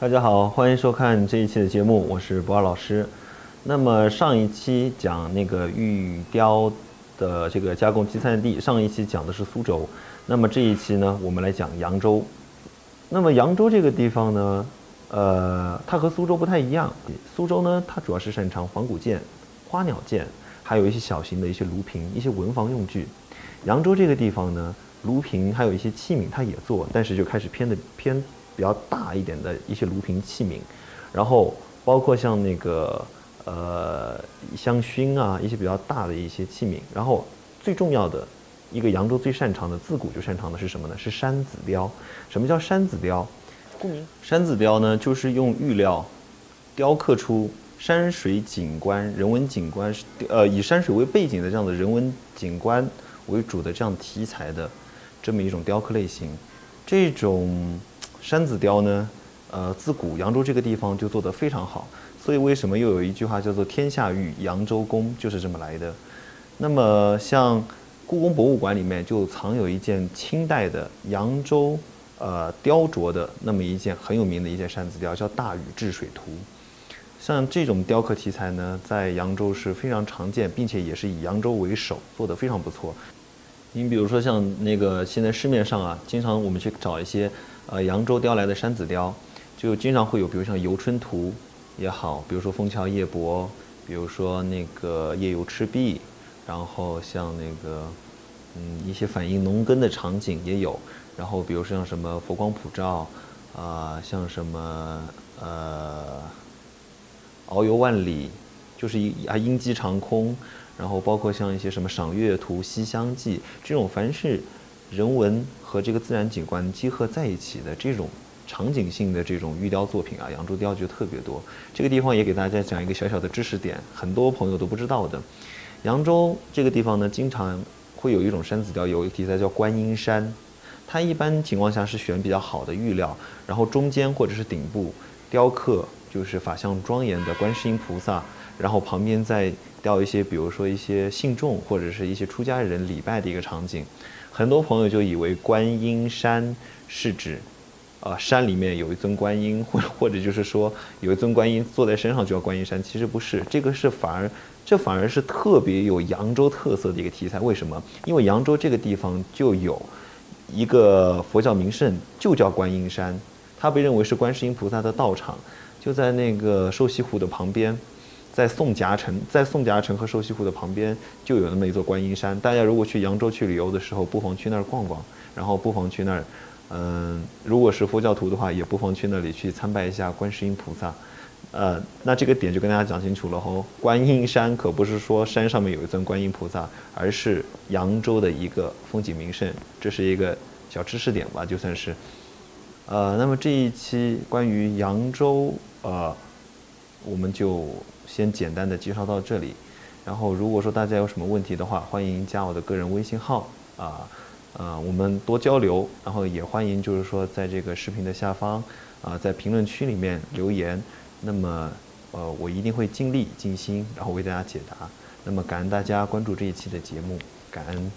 大家好，欢迎收看这一期的节目，我是博二老师。那么上一期讲那个玉雕的这个加工集散地，上一期讲的是苏州，那么这一期呢，我们来讲扬州。那么扬州这个地方呢，呃，它和苏州不太一样。苏州呢，它主要是擅长仿古件、花鸟件，还有一些小型的一些炉瓶、一些文房用具。扬州这个地方呢，炉瓶还有一些器皿，它也做，但是就开始偏的偏比较大一点的一些炉瓶器皿，然后包括像那个呃香薰啊，一些比较大的一些器皿，然后最重要的一个扬州最擅长的，自古就擅长的是什么呢？是山子雕。什么叫山子雕？顾名山子雕呢，就是用玉料雕刻出山水景观、人文景观，呃，以山水为背景的这样的人文景观。为主的这样题材的这么一种雕刻类型，这种山子雕呢，呃，自古扬州这个地方就做得非常好，所以为什么又有一句话叫做“天下玉，扬州工”就是这么来的。那么像故宫博物馆里面就藏有一件清代的扬州呃雕琢的那么一件很有名的一件山子雕，叫《大禹治水图》。像这种雕刻题材呢，在扬州是非常常见，并且也是以扬州为首，做得非常不错。你比如说像那个现在市面上啊，经常我们去找一些呃扬州雕来的山子雕，就经常会有，比如像《游春图》也好，比如说《枫桥夜泊》，比如说那个《夜游赤壁》，然后像那个嗯一些反映农耕的场景也有，然后比如说像什么佛光普照啊，像什么呃遨游万里，就是一啊鹰击长空。然后包括像一些什么赏月图、西厢记这种，凡是人文和这个自然景观结合在一起的这种场景性的这种玉雕作品啊，扬州雕就特别多。这个地方也给大家讲一个小小的知识点，很多朋友都不知道的。扬州这个地方呢，经常会有一种山子雕，有一个题材叫观音山，它一般情况下是选比较好的玉料，然后中间或者是顶部雕刻就是法相庄严的观世音菩萨，然后旁边再。雕一些，比如说一些信众或者是一些出家人礼拜的一个场景，很多朋友就以为观音山是指，啊山里面有一尊观音，或或者就是说有一尊观音坐在身上就叫观音山，其实不是，这个是反而这反而是特别有扬州特色的一个题材。为什么？因为扬州这个地方就有一个佛教名胜，就叫观音山，它被认为是观世音菩萨的道场，就在那个瘦西湖的旁边。在宋夹城，在宋夹城和瘦西湖的旁边就有那么一座观音山。大家如果去扬州去旅游的时候，不妨去那儿逛逛，然后不妨去那儿，嗯，如果是佛教徒的话，也不妨去那里去参拜一下观世音菩萨。呃，那这个点就跟大家讲清楚了哦。观音山可不是说山上面有一尊观音菩萨，而是扬州的一个风景名胜，这是一个小知识点吧，就算是。呃，那么这一期关于扬州，呃，我们就。先简单的介绍到这里，然后如果说大家有什么问题的话，欢迎加我的个人微信号啊，呃，我们多交流，然后也欢迎就是说在这个视频的下方啊，在评论区里面留言，那么呃，我一定会尽力尽心，然后为大家解答。那么感恩大家关注这一期的节目，感恩。